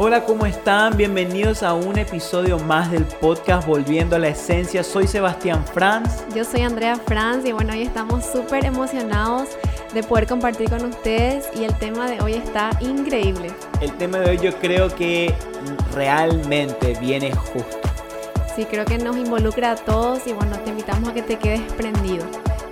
Hola, ¿cómo están? Bienvenidos a un episodio más del podcast Volviendo a la Esencia. Soy Sebastián Franz. Yo soy Andrea Franz y bueno, hoy estamos súper emocionados de poder compartir con ustedes y el tema de hoy está increíble. El tema de hoy yo creo que realmente viene justo. Sí, creo que nos involucra a todos y bueno, te invitamos a que te quedes prendido.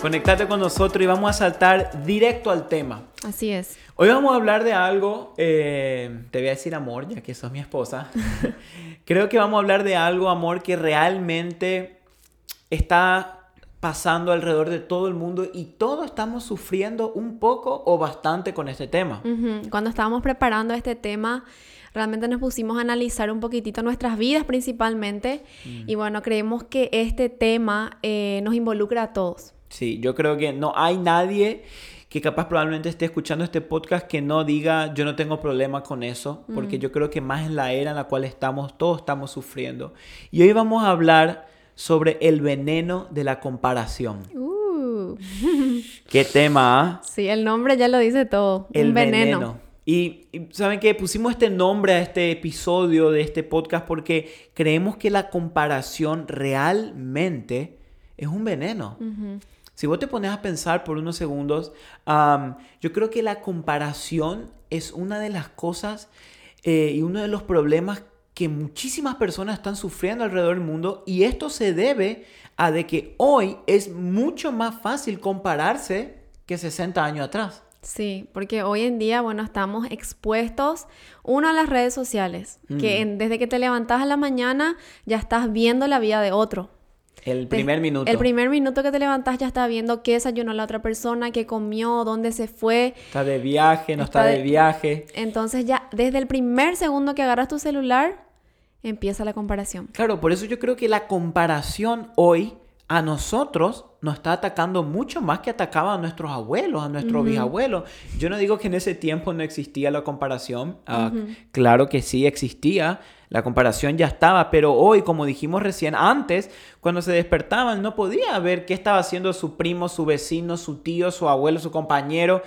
Conectate con nosotros y vamos a saltar directo al tema. Así es. Hoy vamos a hablar de algo, eh, te voy a decir amor, ya que sos mi esposa. Creo que vamos a hablar de algo, amor, que realmente está pasando alrededor de todo el mundo y todos estamos sufriendo un poco o bastante con este tema. Cuando estábamos preparando este tema, realmente nos pusimos a analizar un poquitito nuestras vidas principalmente mm. y bueno, creemos que este tema eh, nos involucra a todos. Sí, yo creo que no hay nadie que capaz probablemente esté escuchando este podcast que no diga yo no tengo problema con eso, porque yo creo que más en la era en la cual estamos, todos estamos sufriendo. Y hoy vamos a hablar sobre el veneno de la comparación. Uh. ¿Qué tema? ¿ah? Sí, el nombre ya lo dice todo. El veneno. Y, y, saben que pusimos este nombre a este episodio de este podcast porque creemos que la comparación realmente es un veneno. Si vos te pones a pensar por unos segundos, yo creo que la comparación es una de las cosas eh, y uno de los problemas que muchísimas personas están sufriendo alrededor del mundo y esto se debe a de que hoy es mucho más fácil compararse que 60 años atrás. Sí, porque hoy en día, bueno, estamos expuestos, uno, a las redes sociales, que desde que te levantas a la mañana ya estás viendo la vida de otro. El primer minuto. El primer minuto que te levantas ya está viendo qué desayunó la otra persona, qué comió, dónde se fue. Está de viaje, no está, de... viaje. Entonces ya desde el primer segundo que agarras tu celular, empieza la comparación. Claro, por eso yo creo que la comparación hoy a nosotros nos está atacando mucho más que atacaba a nuestros abuelos, a nuestros bisabuelos. Yo no digo que en ese tiempo no existía la comparación, ah, claro que sí existía, la comparación ya estaba, pero hoy, como dijimos recién, antes, cuando se despertaban, no podía ver qué estaba haciendo su primo, su vecino, su tío, su abuelo, su compañero.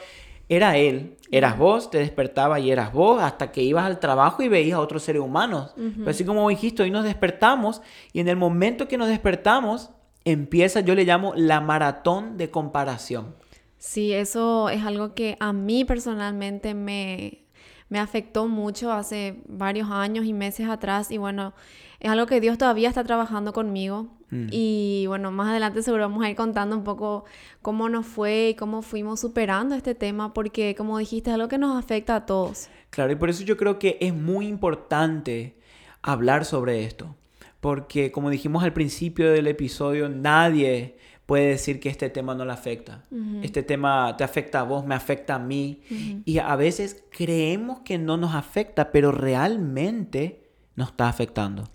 Era él, eras vos, te despertaba y eras vos, hasta que ibas al trabajo y veías a otros seres humanos. así como dijiste, hoy nos despertamos y en el momento que nos despertamos, empieza, yo le llamo la maratón de comparación. Sí, eso es algo que a mí personalmente me, me afectó mucho hace varios años y meses atrás y bueno, es algo que Dios todavía está trabajando conmigo mm. y bueno, más adelante seguro vamos a ir contando un poco cómo nos fue y cómo fuimos superando este tema porque como dijiste es algo que nos afecta a todos. Claro, y por eso yo creo que es muy importante hablar sobre esto porque como dijimos al principio del episodio, nadie puede decir que este tema no le afecta. Este tema te afecta a vos, me afecta a mí. Y a veces creemos que no nos afecta, pero realmente nos está afectando.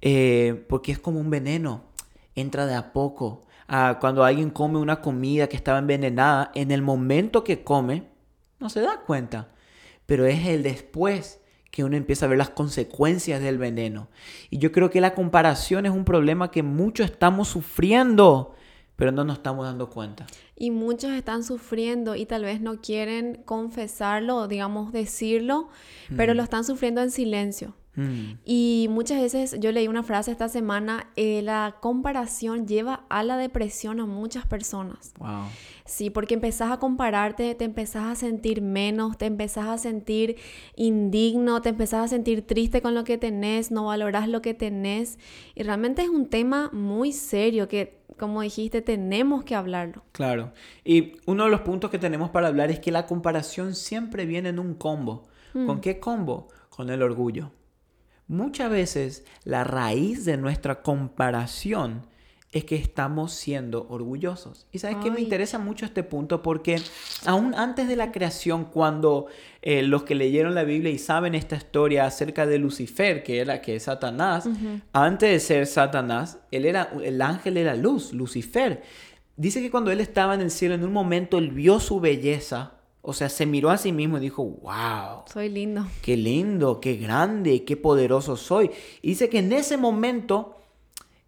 Eh, porque es como un veneno, entra de a poco. Ah, cuando alguien come una comida que estaba envenenada, en el momento que come, no se da cuenta. Pero es el después que uno empieza a ver las consecuencias del veneno. Y yo creo que la comparación es un problema que muchos estamos sufriendo, pero no nos estamos dando cuenta. Y muchos están sufriendo y tal vez no quieren confesarlo o digamos decirlo, pero lo están sufriendo en silencio. Mm. Y muchas veces yo leí una frase esta semana, eh, la comparación lleva a la depresión a muchas personas. Wow. Sí, porque empezás a compararte, te empezás a sentir menos, te empezás a sentir indigno, te empezás a sentir triste con lo que tenés, no valorás lo que tenés. Y realmente es un tema muy serio que, como dijiste, tenemos que hablarlo. Claro. Y uno de los puntos que tenemos para hablar es que la comparación siempre viene en un combo. ¿Con mm. qué combo? Con el orgullo. Muchas veces la raíz de nuestra comparación es que estamos siendo orgullosos. Y sabes que me interesa mucho este punto porque aún antes de la creación, cuando eh, los que leyeron la Biblia y saben esta historia acerca de Lucifer, que era que es Satanás, antes de ser Satanás, él era el ángel de la luz, Lucifer. Dice que cuando él estaba en el cielo, en un momento él vio su belleza o sea, se miró a sí mismo y dijo, wow. Soy lindo. Qué lindo, qué grande, qué poderoso soy. Y dice que en ese momento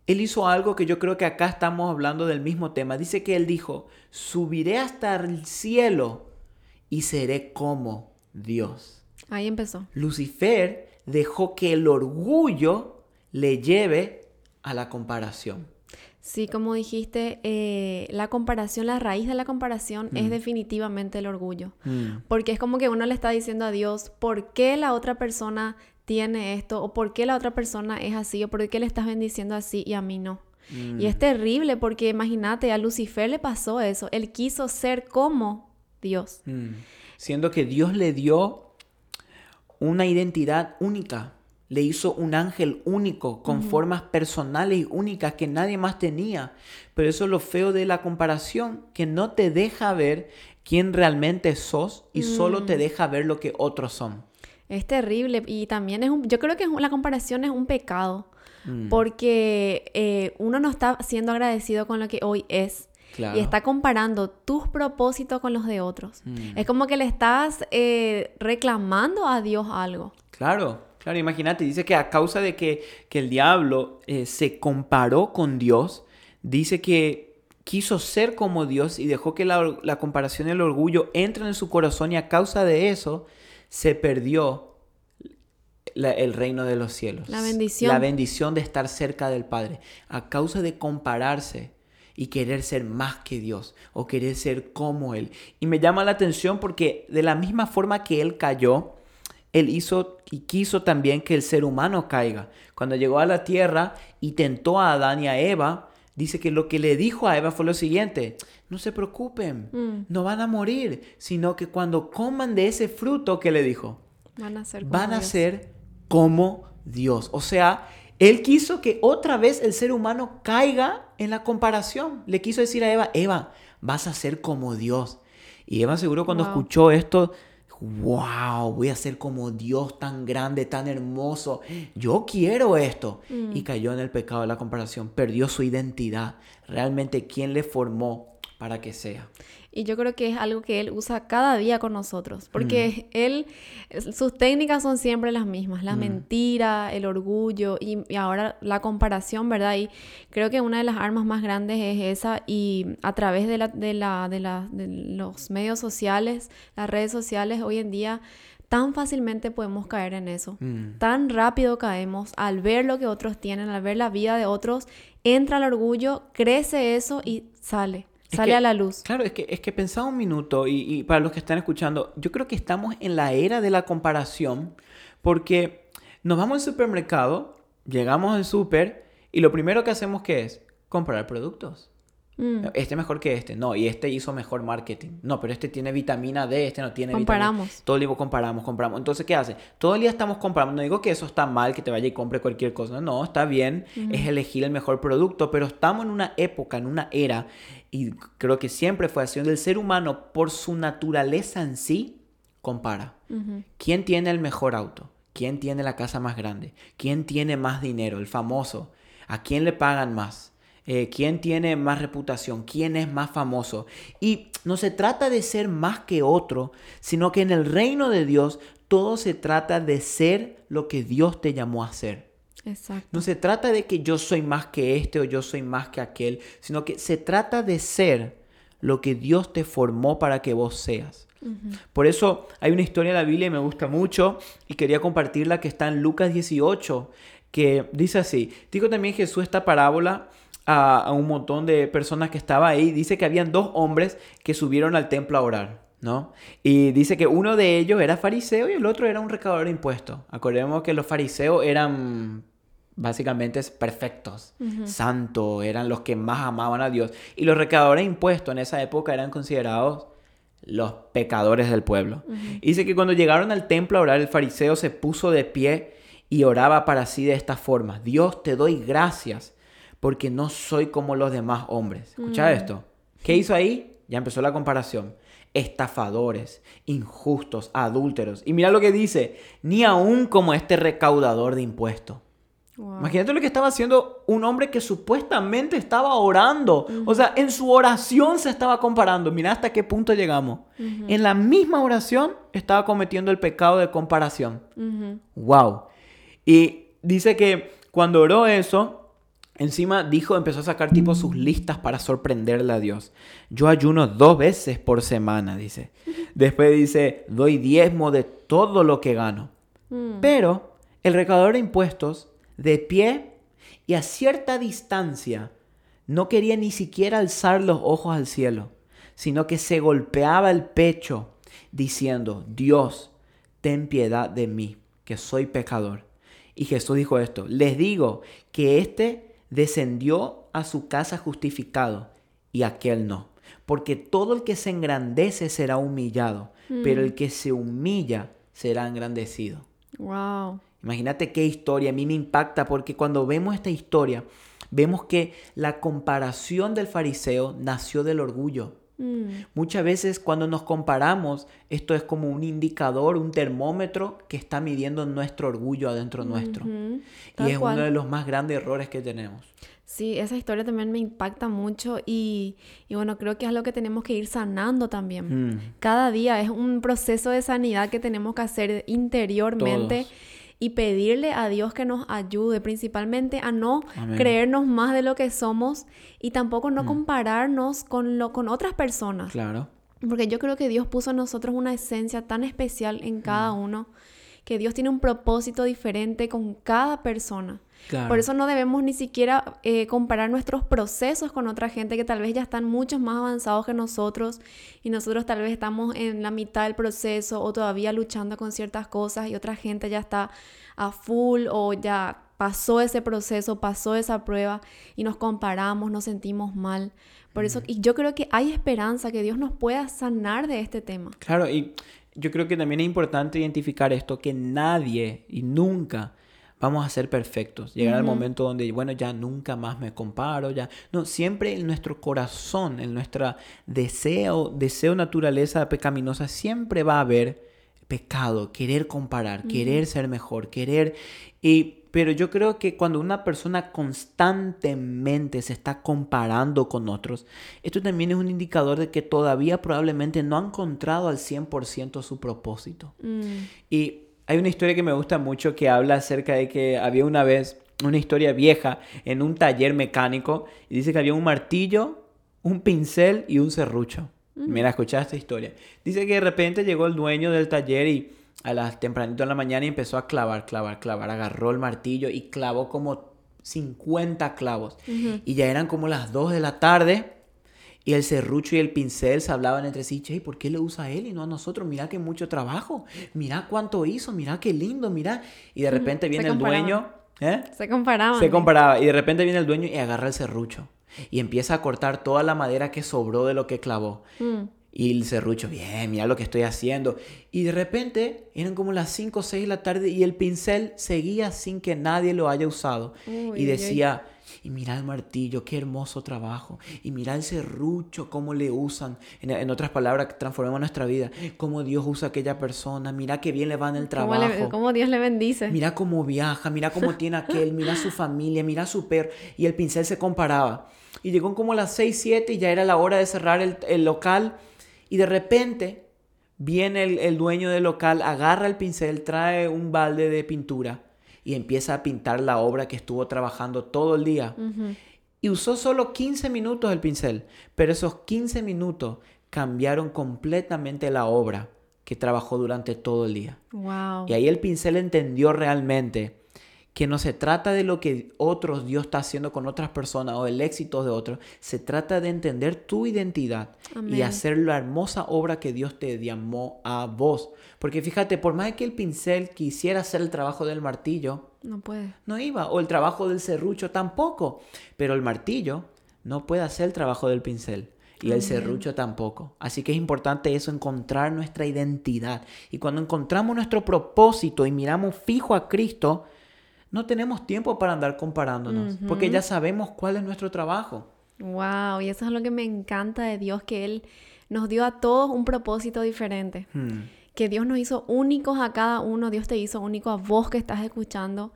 él hizo algo que yo creo que acá estamos hablando del mismo tema. Dice que él dijo, subiré hasta el cielo y seré como Dios. Ahí empezó. Lucifer dejó que el orgullo le lleve a la comparación. Sí, como dijiste, eh, la comparación, la raíz de la comparación es definitivamente el orgullo. Mm. Porque es como que uno le está diciendo a Dios, ¿por qué la otra persona tiene esto? ¿O por qué la otra persona es así? ¿O por qué le estás bendiciendo así y a mí no? Y es mm. terrible porque imagínate, a Lucifer le pasó eso. Él quiso ser como Dios. Mm. Siendo que Dios le dio una identidad única le hizo un ángel único, con formas personales y únicas que nadie más tenía. Pero eso es lo feo de la comparación, que no te deja ver quién realmente sos y solo te mm. deja ver lo que otros son. Es terrible y también es un, yo creo que la comparación es un pecado, mm. porque eh, uno no está siendo agradecido con lo que hoy es. Y está comparando tus propósitos con los de otros. Mm. Es como que le estás eh, reclamando a Dios algo. Claro, Claro, imagínate, dice que a causa de que, el diablo eh, se comparó con Dios, dice que quiso ser como Dios y dejó que la, comparación y el orgullo entren en su corazón y a causa de eso se perdió el reino de los cielos. La bendición. La bendición de estar cerca del Padre. A causa de compararse y querer ser más que Dios o querer ser como Él. Y me llama la atención porque de la misma forma que Él cayó, él hizo y quiso también que el ser humano caiga. Cuando llegó a la tierra y tentó a Adán y a Eva, dice que lo que le dijo a Eva fue lo siguiente, no se preocupen, mm. no van a morir, sino que cuando coman de ese fruto que le dijo, van a ser como, van a Dios. Ser como Dios. O sea, él quiso que otra vez el ser humano caiga en la comparación. Le quiso decir a Eva, Eva, vas a ser como Dios. Y Eva seguro cuando escuchó esto wow, voy a ser como Dios tan grande, tan hermoso, yo quiero esto. Y mm. cayó en el pecado de la comparación, perdió su identidad, realmente quién le formó para que sea. Y yo creo que es algo que él usa cada día con nosotros, porque él, sus técnicas son siempre las mismas, la mentira, el orgullo y, ahora la comparación, ¿verdad? Y creo que una de las armas más grandes es esa y a través de, la, de, la, de, la, de los medios sociales, las redes sociales, hoy en día tan fácilmente podemos caer en eso. Mm. Tan rápido caemos al ver lo que otros tienen, al ver la vida de otros, entra el orgullo, crece eso y sale. Sale a la luz. Claro, es que, es que pensaba un minuto y, para los que están escuchando, yo creo que estamos en la era de la comparación porque nos vamos al supermercado, llegamos al super y lo primero que hacemos ¿qué es? Comprar productos. Mm. Este mejor que este. No, y este hizo mejor marketing. No, pero este tiene vitamina D, este no tiene comparamos. Todo el día comparamos, compramos. Entonces, ¿qué hace? Todo el día estamos comprando. No digo que eso está mal, que te vaya y compre cualquier cosa. No, está bien. Es elegir el mejor producto. Pero estamos en una época, en una era, y creo que siempre fue así, donde el ser humano, por su naturaleza en sí, compara. ¿Quién tiene el mejor auto? ¿Quién tiene la casa más grande? ¿Quién tiene más dinero? El famoso. ¿A quién le pagan más? Eh, quién tiene más reputación, quién es más famoso. Y no se trata de ser más que otro, sino que en el reino de Dios todo se trata de ser lo que Dios te llamó a ser. Exacto. No se trata de que yo soy más que este o yo soy más que aquel, sino que se trata de ser lo que Dios te formó para que vos seas. Por eso hay una historia en la Biblia y me gusta mucho y quería compartirla que está en Lucas 18, que dice así, digo también Jesús esta parábola a, un montón de personas que estaba ahí. Dice que habían dos hombres que subieron al templo a orar. ¿no? Y dice que uno de ellos era fariseo y el otro era un recaudador de impuestos. Acordemos que los fariseos eran básicamente perfectos, santos, eran los que más amaban a Dios. Y los recaudadores de impuestos en esa época eran considerados los pecadores del pueblo. Dice que cuando llegaron al templo a orar, el fariseo se puso de pie y oraba para sí de esta forma. Dios te doy gracias porque no soy como los demás hombres. Escucha mm. esto. ¿Qué hizo ahí? Ya empezó la comparación. Estafadores, injustos, adúlteros. Y mira lo que dice, ni aún como este recaudador de impuestos. Imagínate lo que estaba haciendo un hombre que supuestamente estaba orando. O sea, en su oración se estaba comparando. Mira hasta qué punto llegamos. En la misma oración estaba cometiendo el pecado de comparación. Wow. Y dice que cuando oró eso, Encima dijo, empezó a sacar tipo sus listas para sorprenderle a Dios. Yo ayuno dos veces por semana, dice. Después dice, doy diezmo de todo lo que gano. Mm. Pero El recaudador de impuestos, de pie y a cierta distancia, no quería ni siquiera alzar los ojos al cielo, sino que se golpeaba el pecho diciendo, Dios, ten piedad de mí, que soy pecador. Y Jesús dijo esto, les digo que éste descendió a su casa justificado y aquel no. Porque todo el que se engrandece será humillado, pero el mm. que se humilla será engrandecido. Wow. Imagínate qué historia, a mí me impacta porque cuando vemos esta historia, vemos que la comparación del fariseo nació del orgullo. Mm. Muchas veces cuando nos comparamos, esto es como un indicador, un termómetro que está midiendo nuestro orgullo adentro nuestro. Y es uno de los más grandes errores que tenemos. Sí, esa historia también me impacta mucho y, bueno, creo que es algo que tenemos que ir sanando también. Mm. Cada día es un proceso de sanidad que tenemos que hacer interiormente y pedirle a Dios que nos ayude, principalmente a no creernos más de lo que somos y tampoco no mm. compararnos con, lo, con otras personas. Claro. Porque yo creo que Dios puso en nosotros una esencia tan especial en cada mm. uno, que Dios tiene un propósito diferente con cada persona. Por eso no debemos ni siquiera eh, comparar nuestros procesos con otra gente que tal vez ya están mucho más avanzados que nosotros y nosotros tal vez estamos en la mitad del proceso o todavía luchando con ciertas cosas y otra gente ya está a full o ya pasó ese proceso, pasó esa prueba y nos comparamos, nos sentimos mal. Por eso, y yo creo que hay esperanza que Dios nos pueda sanar de este tema. Claro, y yo creo que también es importante identificar esto, que nadie y nunca vamos a ser perfectos. Llegar al momento donde, bueno, ya nunca más me comparo, ya. No, siempre en nuestro corazón, en nuestra deseo, deseo naturaleza pecaminosa, siempre va a haber pecado, querer comparar, querer ser mejor, querer... Y, pero yo creo que cuando una persona constantemente se está comparando con otros, esto también es un indicador de que todavía probablemente no ha encontrado al 100% su propósito. Mm. Y hay una historia que me gusta mucho que habla acerca de que había una vez una historia vieja en un taller mecánico y dice que había un martillo, un pincel y un serrucho. Mira, escucha esta historia. Dice que de repente llegó el dueño del taller y a las tempranito de la mañana y empezó a clavar, clavar, clavar. Agarró el martillo y clavó como 50 clavos. Y ya eran como las 2 de la tarde y el serrucho y el pincel se hablaban entre sí, che, ¿por qué le usa a él y no a nosotros? Mira qué mucho trabajo, mira cuánto hizo, mira qué lindo, mira. Y de repente viene el dueño. ¿eh? Se comparaba. Se comparaba. Y de repente viene el dueño y agarra el serrucho. Y empieza a cortar toda la madera que sobró de lo que clavó. Mm. Y el serrucho, bien, mira lo que estoy haciendo. Y de repente eran como las 5 o 6 de la tarde y el pincel seguía sin que nadie lo haya usado. y decía, y mira el martillo, qué hermoso trabajo. Y mira el serrucho, cómo le usan. En, otras palabras, transformamos nuestra vida. Cómo Dios usa a aquella persona. Mira qué bien le va en el trabajo. Cómo, Dios le bendice. Mira cómo viaja, mira cómo tiene aquel, mira su familia, mira su perro. Y el pincel se comparaba. Y llegó como las 6, 7 y ya era la hora de cerrar el, local. Y de repente viene el, el dueño del local, agarra el pincel, trae un balde de pintura y empieza a pintar la obra que estuvo trabajando todo el día. Y usó solo 15 minutos el pincel, pero esos 15 minutos cambiaron completamente la obra que trabajó durante todo el día. Y ahí el pincel entendió realmente que no se trata de lo que otros Dios está haciendo con otras personas o el éxito de otros, se trata de entender tu identidad y hacer la hermosa obra que Dios te llamó a vos. Porque fíjate, por más que el pincel quisiera hacer el trabajo del martillo, no puede. No iba, o el trabajo del serrucho tampoco, pero el martillo no puede hacer el trabajo del pincel. Y el serrucho tampoco. Así que es importante eso, encontrar nuestra identidad. Y cuando encontramos nuestro propósito y miramos fijo a Cristo, no tenemos tiempo para andar comparándonos, porque ya sabemos cuál es nuestro trabajo. Wow, y eso es lo que me encanta de Dios, que Él nos dio a todos un propósito diferente. Hmm. Que Dios nos hizo únicos a cada uno, Dios te hizo único a vos que estás escuchando.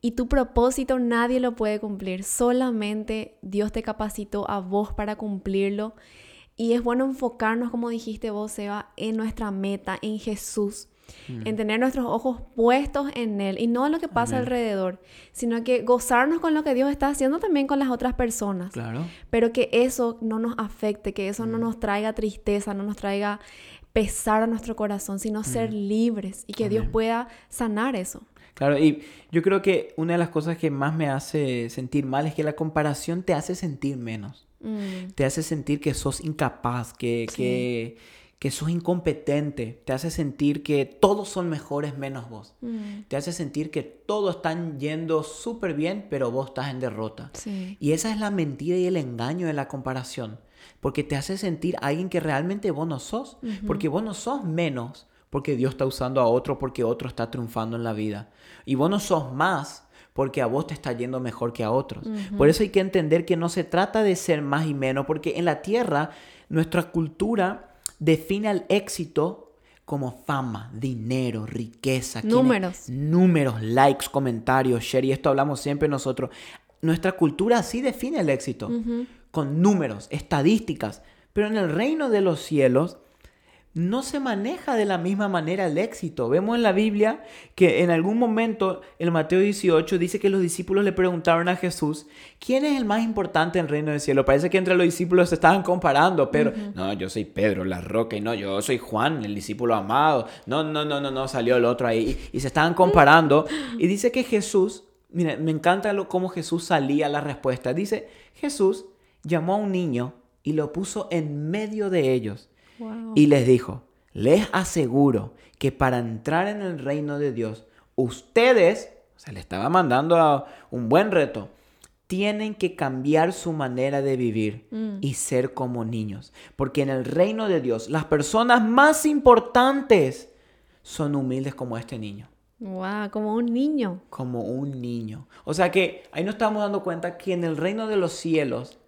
Y tu propósito nadie lo puede cumplir, solamente Dios te capacitó a vos para cumplirlo. Y es bueno enfocarnos, como dijiste vos, Eva, en nuestra meta, en Jesús en tener nuestros ojos puestos en Él y no en lo que pasa alrededor, sino que gozarnos con lo que Dios está haciendo también con las otras personas. Claro. Pero que eso no nos afecte, que eso no nos traiga tristeza, no nos traiga pesar a nuestro corazón, sino ser libres y que Dios pueda sanar eso. Claro, y yo creo que una de las cosas que más me hace sentir mal es que la comparación te hace sentir menos. Mm, Te hace sentir que sos incapaz, que, Sí. que, que sos incompetente. Te hace sentir que todos son mejores menos vos. mm, Te hace sentir que todos están yendo súper bien, pero vos estás en derrota. sí. Y esa es la mentira y el engaño de la comparación. Porque te hace sentir alguien que realmente vos no sos. Porque vos no sos menos porque Dios está usando a otro, porque otro está triunfando en la vida. Y vos no sos más porque a vos te está yendo mejor que a otros. Por eso hay que entender que no se trata de ser más y menos, porque en la tierra nuestra cultura define al éxito como fama, dinero, riqueza. Números. Números, likes, comentarios, share. Y esto hablamos siempre nosotros. Nuestra cultura así define el éxito. Con números, estadísticas. Pero en el reino de los cielos no se maneja de la misma manera el éxito. Vemos en la Biblia que en algún momento, en Mateo 18, dice que los discípulos le preguntaron a Jesús, ¿quién es el más importante en el reino del cielo? Parece que entre los discípulos se estaban comparando, pero no, yo soy Pedro, la roca, y no, yo soy Juan, el discípulo amado. No, no, no, no, no, salió el otro ahí. Y, y se estaban comparando. Y dice que Jesús, mira, me encanta lo, cómo Jesús salía a la respuesta. Dice, Jesús llamó a un niño y lo puso en medio de ellos. Wow. Y les dijo, les aseguro que para entrar en el reino de Dios, ustedes, o sea, le estaba mandando a un buen reto, tienen que cambiar su manera de vivir Mm. y ser como niños. Porque en el reino de Dios, las personas más importantes son humildes como este niño Wow, como un niño. como un niño. O sea que ahí nos estamos dando cuenta que en el reino de los cielos,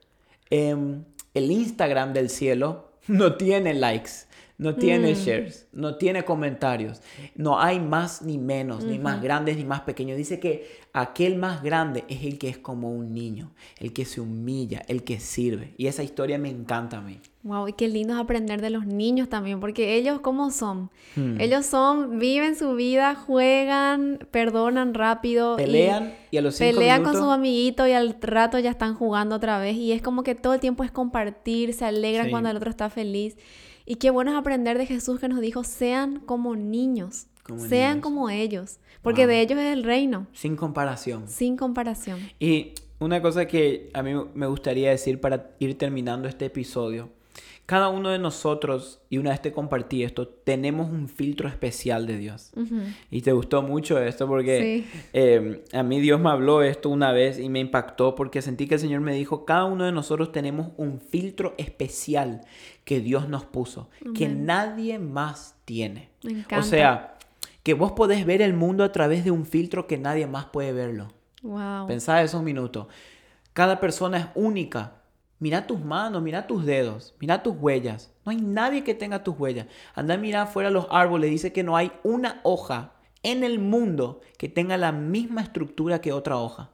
em, el Instagram del cielo no tiene likes, no tiene shares, no tiene comentarios. No hay más ni menos, ni más grandes ni más pequeños. Dice que aquel más grande es el que es como un niño, el que se humilla, el que sirve. Y esa historia me encanta a mí. Wow, y qué lindo es aprender de los niños también, porque ellos cómo son. Hmm. Ellos son, viven su vida, juegan, perdonan rápido. y Pelean y, a los cinco Pelean minutos... con sus amiguitos y al rato ya están jugando otra vez. Y es como que todo el tiempo es compartir, se alegran Sí. cuando el otro está feliz. Y qué bueno es aprender de Jesús que nos dijo, sean como niños, Como sean niños. como ellos, porque Wow. de ellos es el reino, Sin comparación. sin comparación. Y una cosa que a mí me gustaría decir para ir terminando este episodio. Cada uno de nosotros, y una vez te compartí esto, tenemos un filtro especial de Dios. Y te gustó mucho esto porque Sí. eh, a mí Dios me habló esto una vez y me impactó porque sentí que el Señor me dijo, cada uno de nosotros tenemos un filtro especial que Dios nos puso, que nadie más tiene. Me O sea, que vos podés ver el mundo a través de un filtro que nadie más puede verlo. Wow. Pensá esos minutos. Cada persona es única. Mira tus manos, mira tus dedos, mira tus huellas. No hay nadie que tenga tus huellas. Anda a mirar afuera los árboles. Dice que no hay una hoja en el mundo que tenga la misma estructura que otra hoja.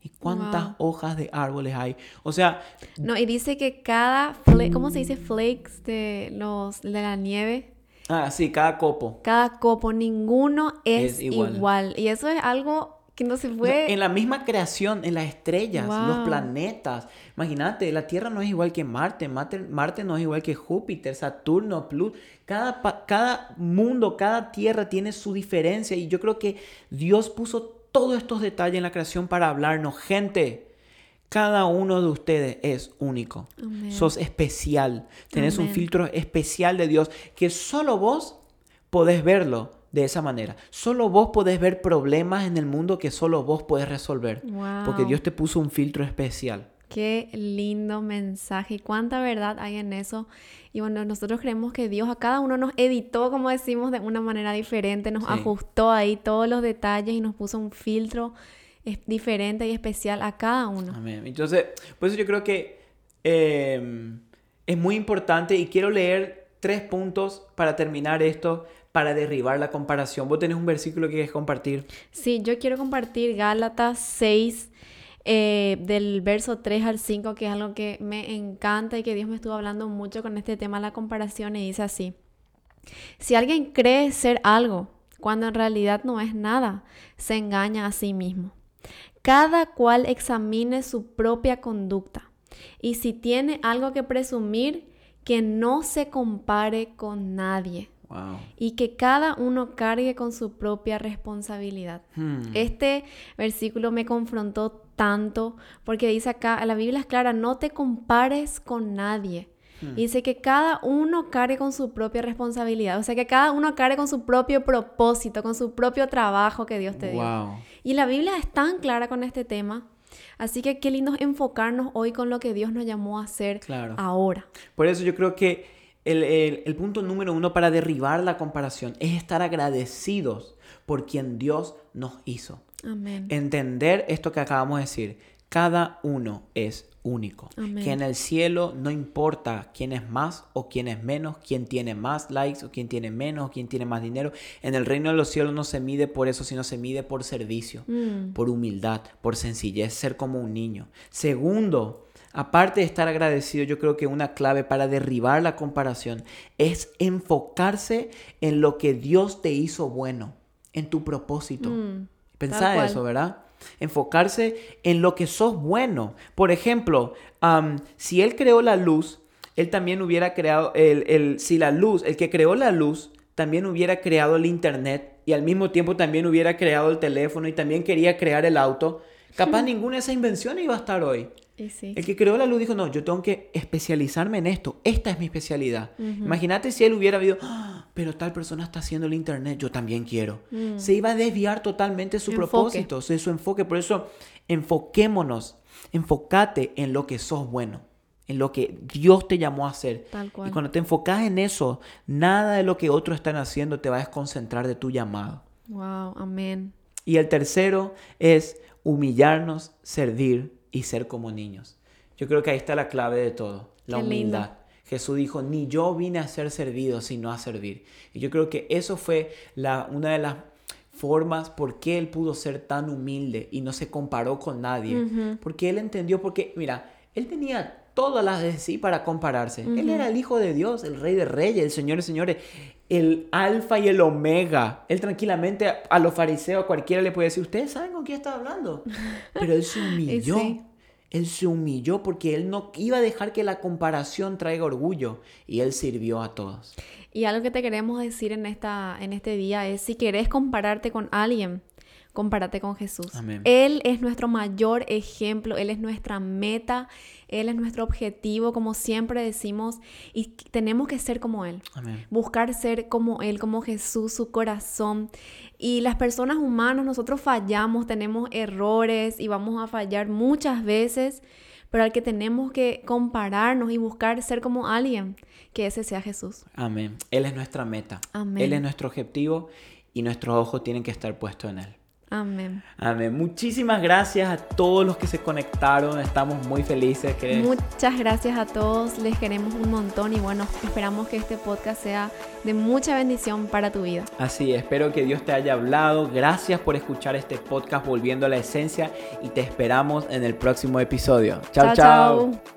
¿Y cuántas Wow. hojas de árboles hay? O sea, No, y dice que cada, ¿cómo se dice? Flakes de, los, de la nieve. ah, sí, cada copo. Cada copo, ninguno es, Es igual. igual. Y eso es algo que no se O sea, puede... en la misma creación, en las estrellas, los planetas. Imagínate, la Tierra no es igual que Marte, Marte, Marte no es igual que Júpiter, Saturno, Pluto. Cada, cada mundo, cada tierra tiene su diferencia y yo creo que Dios puso todos estos detalles en la creación para hablarnos. Gente, cada uno de ustedes es único. Amén. Sos especial. Tenés un filtro especial de Dios que solo vos podés verlo de esa manera. Solo vos podés ver problemas en el mundo que solo vos podés resolver. Porque. Dios te puso un filtro especial. Qué lindo mensaje y cuánta verdad hay en eso. Y bueno, nosotros creemos que Dios a cada uno nos editó, como decimos, de una manera diferente, nos Sí. ajustó ahí todos los detalles y nos puso un filtro diferente y especial a cada uno. Amén. Entonces, por eso yo creo que eh, es muy importante y quiero leer tres puntos para terminar esto, para derribar la comparación. Vos tenés un versículo que quieres compartir. Sí, yo quiero compartir Gálatas 6, eh, del verso 3 al 5, que es algo que me encanta y que Dios me estuvo hablando mucho con este tema, la comparación, y dice así. Si alguien cree ser algo, cuando en realidad no es nada, se engaña a sí mismo. Cada cual examine su propia conducta y si tiene algo que presumir, que no se compare con nadie. Y que cada uno cargue con su propia responsabilidad. Hmm. Este versículo me confrontó tanto porque dice acá, la Biblia es clara, no te compares con nadie. Hmm. Dice que cada uno cargue con su propia responsabilidad, o sea, que cada uno cargue con su propio propósito, con su propio trabajo que Dios te dio. Y la Biblia es tan clara con este tema. Así que qué lindo enfocarnos hoy con lo que Dios nos llamó a hacer ahora. Por eso yo creo que el, punto número uno para derribar la comparación es estar agradecidos por quien Dios nos hizo. Amén. Entender esto que acabamos de decir. Cada uno es único. Que en el cielo no importa quién es más o quién es menos, quién tiene más likes o quién tiene menos o quién tiene más dinero. En el reino de los cielos no se mide por eso, sino se mide por servicio, mm. por humildad, por sencillez, ser como un niño. Segundo, Aparte de estar agradecido, yo creo que una clave para derribar la comparación es enfocarse en lo que Dios te hizo bueno, en tu propósito. Mm, Pensá eso, ¿verdad? Enfocarse en lo que sos bueno. Por ejemplo, si Él creó la luz, Él también hubiera creado, el, el, si la luz, el que creó la luz, también hubiera creado el Internet y al mismo tiempo también hubiera creado el teléfono y también quería crear el auto, capaz ninguna de esas invenciones iba a estar hoy. El que creó la luz dijo, no, yo tengo que especializarme en esto. Esta es mi especialidad. Imagínate si él hubiera habido, ah, pero tal persona está haciendo el Internet, yo también quiero. Mm. Se iba a desviar totalmente su propósito, su enfoque. Por eso, enfoquémonos, enfócate en lo que sos bueno, en lo que Dios te llamó a hacer. Y cuando te enfocas en eso, nada de lo que otros están haciendo te va a desconcentrar de tu llamado. Wow, amén. Y el tercero es humillarnos, servir y ser como niños. Yo creo que ahí está la clave de todo, la humildad. Jesús dijo, ni yo vine a ser servido, sino a servir. Y yo creo que eso fue la, una de las formas por qué él pudo ser tan humilde y no se comparó con nadie. Porque él entendió, porque, mira, él tenía todas las de sí para compararse. Él era el Hijo de Dios, el Rey de Reyes, el Señor de Señores, el Alfa y el Omega. Él tranquilamente a, los fariseos, a cualquiera le puede decir, ustedes saben con quién está hablando. Pero él se humilló. Él se humilló porque él no iba a dejar que la comparación traiga orgullo y él sirvió a todos. Y algo que te queremos decir en, esta, en este día es si querés compararte con alguien, compárate con Jesús. Él es nuestro mayor ejemplo, Él es nuestra meta, Él es nuestro objetivo, como siempre decimos, y tenemos que ser como Él. Buscar ser como Él, como Jesús, su corazón. Y las personas humanas, nosotros fallamos, tenemos errores y vamos a fallar muchas veces, pero al que tenemos que compararnos y buscar ser como alguien, que ese sea Jesús. Amén. Él es nuestra meta. Amén. Él es nuestro objetivo y nuestros ojos tienen que estar puestos en Él. Amén. Amén. Muchísimas gracias a todos los que se conectaron. Estamos muy felices. Muchas gracias a todos. Les queremos un montón y bueno, esperamos que este podcast sea de mucha bendición para tu vida. Así, espero que Dios te haya hablado. Gracias por escuchar este podcast Volviendo a la Esencia y te esperamos en el próximo episodio. chao. chao. chao.